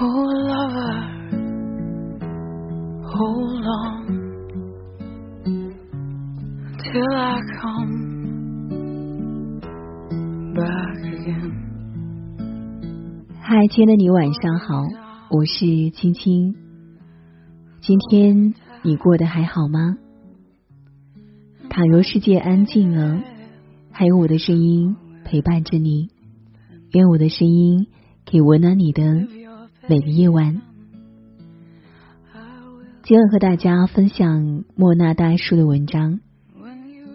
Oh, lover, hold on till I come back again. 嗨，亲爱的你，晚上好，我是青青。今天你过得还好吗？倘若世界安静了，还有我的声音陪伴着你，愿我的声音可以温暖你的每个夜晚。今晚和大家分享莫那大叔的文章。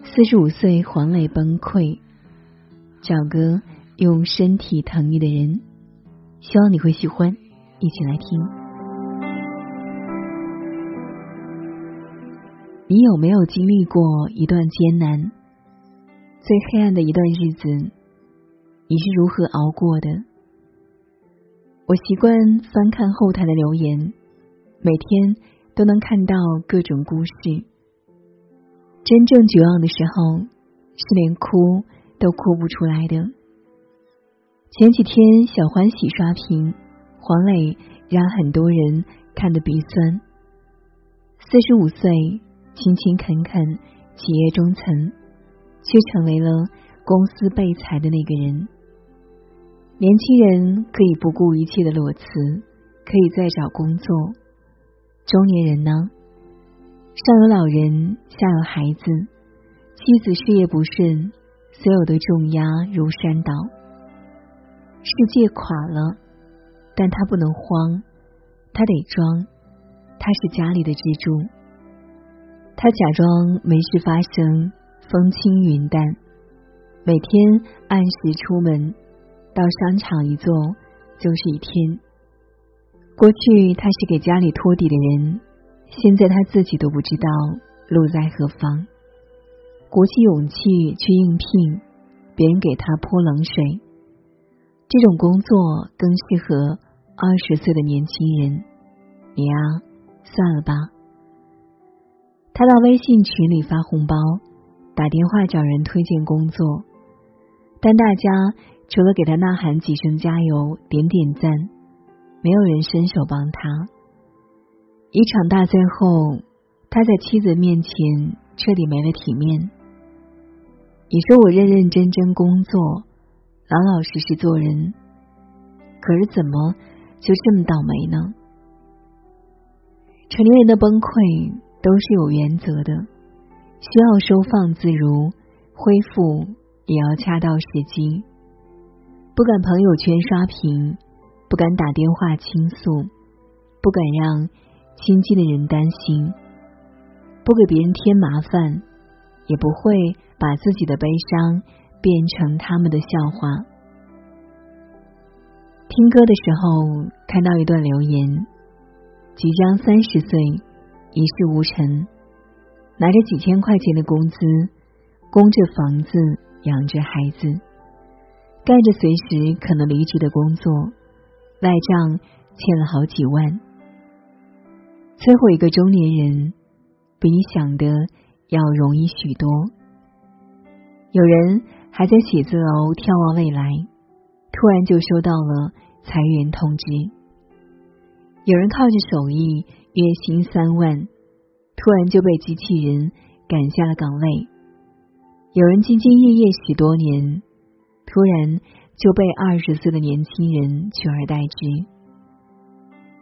四十五岁黄磊崩溃，找个用身体疼你的人。希望你会喜欢，一起来听。你有没有经历过一段艰难、最黑暗的一段日子？你是如何熬过的？我习惯翻看后台的留言，每天都能看到各种故事。真正绝望的时候，是连哭都哭不出来的。前几天，小欢喜刷屏，黄磊让很多人看得鼻酸。四十五岁，勤勤恳恳，企业中层，却成为了公司被裁的那个人。年轻人可以不顾一切的裸辞，可以再找工作；中年人呢，上有老人，下有孩子，妻子事业不顺，所有的重压如山倒。世界垮了，但他不能慌，他得装，他是家里的支柱。他假装没事发生，风轻云淡，每天按时出门，到商场一坐就是一天。过去他是给家里托底的人，现在他自己都不知道路在何方。鼓起勇气去应聘，别人给他泼冷水。这种工作更适合二十岁的年轻人，你啊，算了吧。他到微信群里发红包，打电话找人推荐工作，但大家除了给他呐喊几声加油、点点赞，没有人伸手帮他。一场大醉后，他在妻子面前彻底没了体面。你说我认认真真工作。老老实实做人，可是怎么就这么倒霉呢？成年人的崩溃都是有原则的，需要收放自如，恢复也要恰到时机。不敢朋友圈刷屏，不敢打电话倾诉，不敢让亲近的人担心，不给别人添麻烦，也不会把自己的悲伤。变成他们的笑话。听歌的时候看到一段留言：即将三十岁，一事无成，拿着几千块钱的工资，供着房子，养着孩子，干着随时可能离职的工作，赖账欠了好几万。摧毁一个中年人，比你想的要容易许多。有人。还在写字楼眺望未来，突然就收到了裁员通知。有人靠着手艺月薪三万，突然就被机器人赶下了岗位。有人兢兢业业许多年，突然就被二十岁的年轻人取而代之。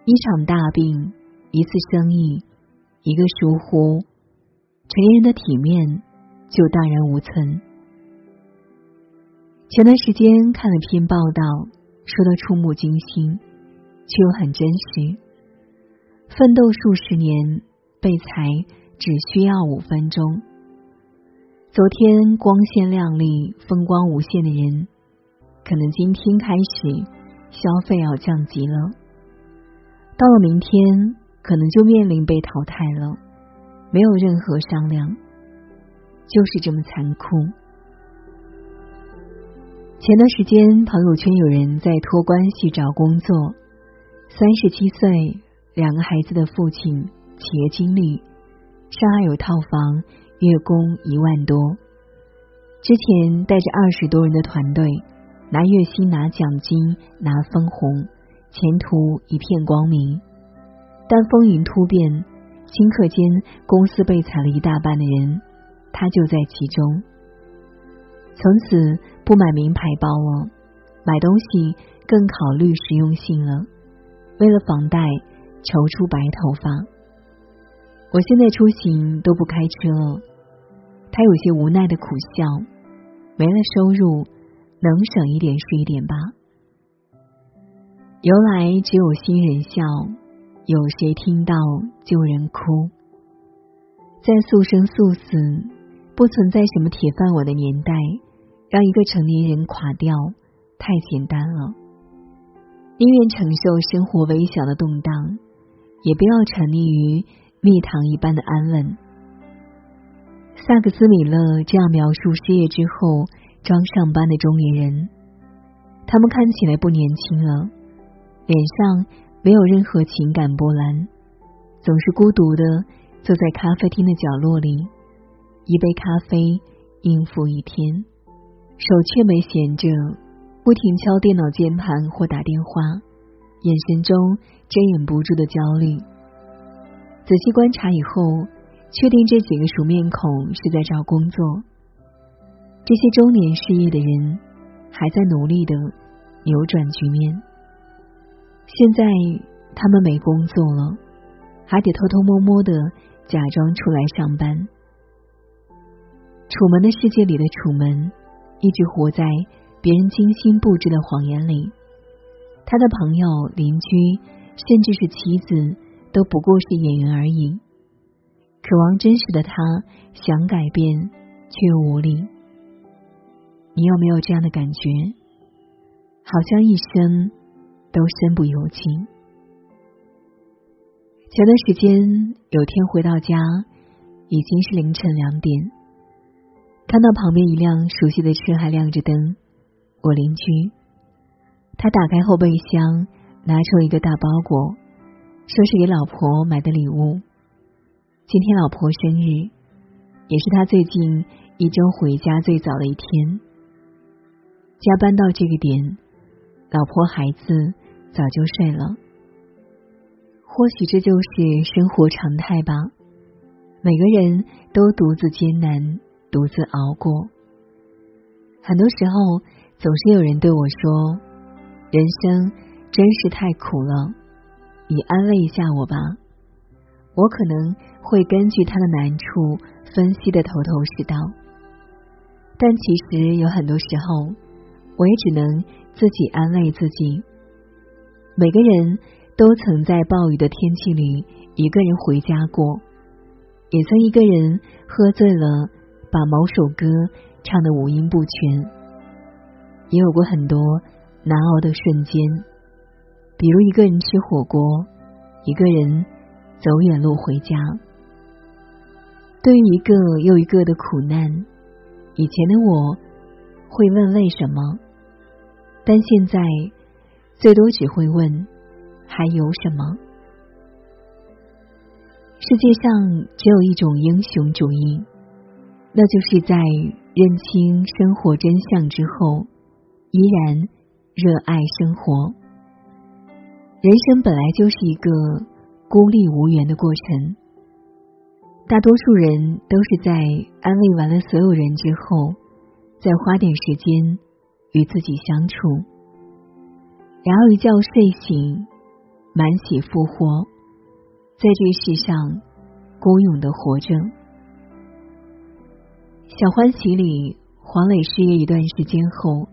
一场大病，一次生意，一个疏忽，成年人的体面就荡然无存。前段时间看了篇报道，说的触目惊心，却又很真实。奋斗数十年，被裁只需要五分钟。昨天光鲜亮丽、风光无限的人，可能今天开始消费要降级了。到了明天，可能就面临被淘汰了，没有任何商量，就是这么残酷。前段时间，朋友圈有人在托关系找工作。三十七岁，两个孩子的父亲，企业经理，上海有套房，月供一万多。之前带着二十多人的团队，拿月薪、拿奖金、拿分红，前途一片光明。但风云突变，顷刻间公司被裁了一大半的人，他就在其中。从此不买名牌包了，买东西更考虑实用性了。为了房贷，愁出白头发。我现在出行都不开车了。他有些无奈的苦笑，没了收入，能省一点是一点吧。由来只有新人笑，有谁听到旧人哭？在速生速死，不存在什么铁饭碗的年代，让一个成年人垮掉太简单了。宁愿承受生活微小的动荡，也不要沉溺于蜜糖一般的安稳。萨克斯米勒这样描述失业之后装上班的中年人：他们看起来不年轻了，脸上没有任何情感波澜，总是孤独的坐在咖啡厅的角落里，一杯咖啡应付一天，手却没闲着，不停敲电脑键盘或打电话，眼神中遮掩不住的焦虑。仔细观察以后。确定这几个熟面孔是在找工作，这些中年失业的人还在努力的扭转局面。现在他们没工作了，还得偷偷摸摸的假装出来上班。楚门的世界里的楚门，一直活在别人精心布置的谎言里。他的朋友、邻居，甚至是妻子，都不过是演员而已。渴望真实的他，想改变却又无力。你有没有这样的感觉？好像一生都身不由己。前段时间有天回到家，已经是凌晨两点，看到旁边一辆熟悉的车还亮着灯。我邻居，他打开后备箱，拿出一个大包裹，说是给老婆买的礼物。今天老婆生日，也是他最近一周回家最早的一天。加班到这个点，老婆孩子早就睡了。或许这就是生活常态吧。每个人都独自艰难，独自熬过。很多时候，总是有人对我说：“人生真是太苦了。”你安慰一下我吧。我可能会根据他的难处分析的头头是道，但其实有很多时候，我也只能自己安慰自己。每个人都曾在暴雨的天气里一个人回家过，也曾一个人喝醉了，把某首歌唱得五音不全，也有过很多难熬的瞬间，比如一个人吃火锅，一个人。走远路回家，对于一个又一个的苦难，以前的我会问为什么，但现在最多只会问还有什么。世界上只有一种英雄主义，那就是在认清生活真相之后，依然热爱生活。人生本来就是一个。孤立无援的过程，大多数人都是在安慰完了所有人之后，再花点时间与自己相处，然后一觉睡醒，满血复活，在这世上孤勇的活着。小欢喜里，黄磊失业一段时间后，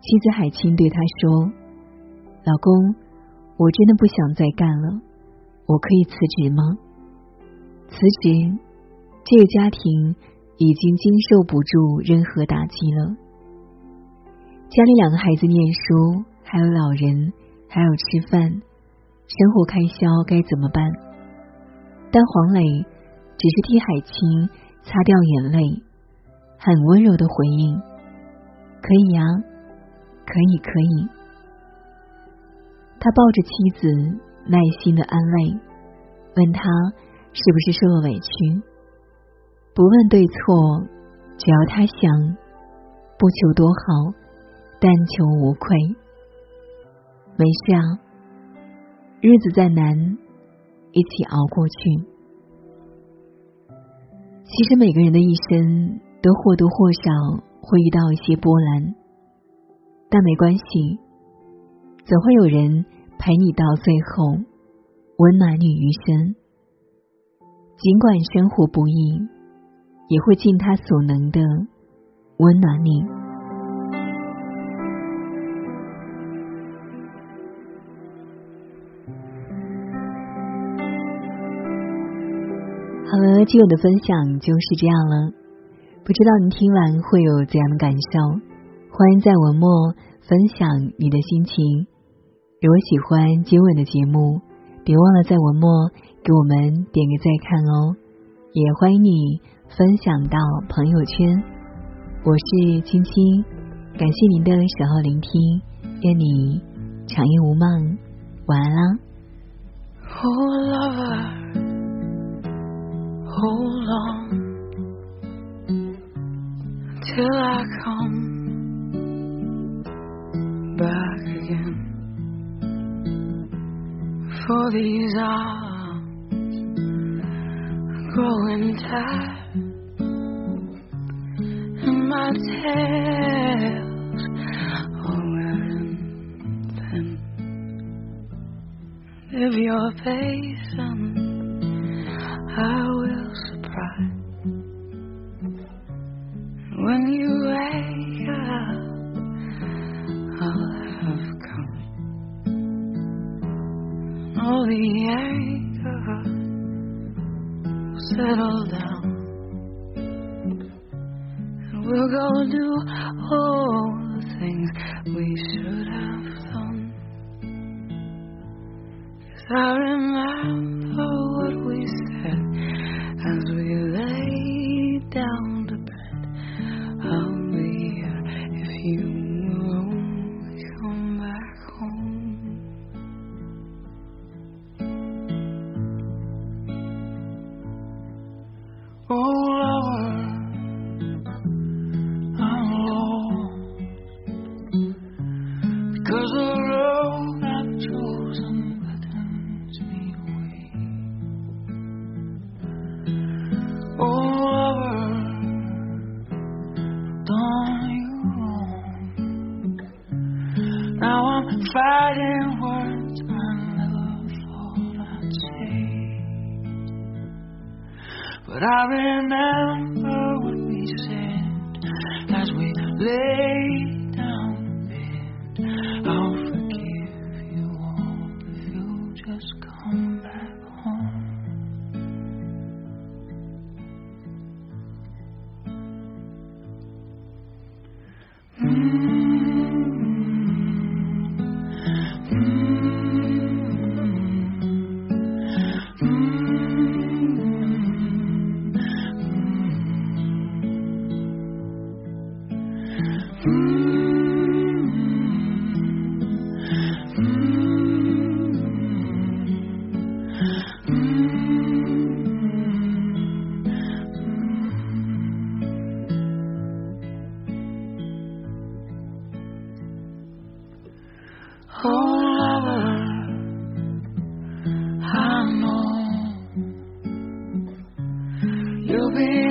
妻子海清对他说：“老公，我真的不想再干了。”我可以辞职吗？辞职，这个家庭已经经受不住任何打击了。家里两个孩子念书，还有老人，还有吃饭，生活开销该怎么办？但黄磊只是替海清擦掉眼泪，很温柔的回应：“可以呀，可以，可以。”他抱着妻子。耐心的安慰，问他是不是受了委屈，不问对错，只要他想，不求多好，但求无愧。没事啊，日子再难，一起熬过去。其实每个人的一生都或多或少会遇到一些波澜，但没关系，总会有人陪你到最后，温暖你余生。尽管生活不易，也会尽他所能的温暖你。好了，今晚的分享就是这样了。不知道你听完会有怎样的感受？欢迎在文末分享你的心情。如果喜欢今晚的节目，别忘了在文末给我们点个再看哦。也欢迎你分享到朋友圈。我是青青，感谢您的守候聆听，愿你长夜无梦，晚安啦。These arms growing tired, and my tails are wearing thin. If you're patient, I will surprise When you wake up, Settle down. And we'll go do all the things we should have done. I remember lay You'll be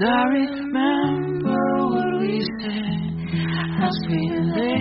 I remember what we said. As we lay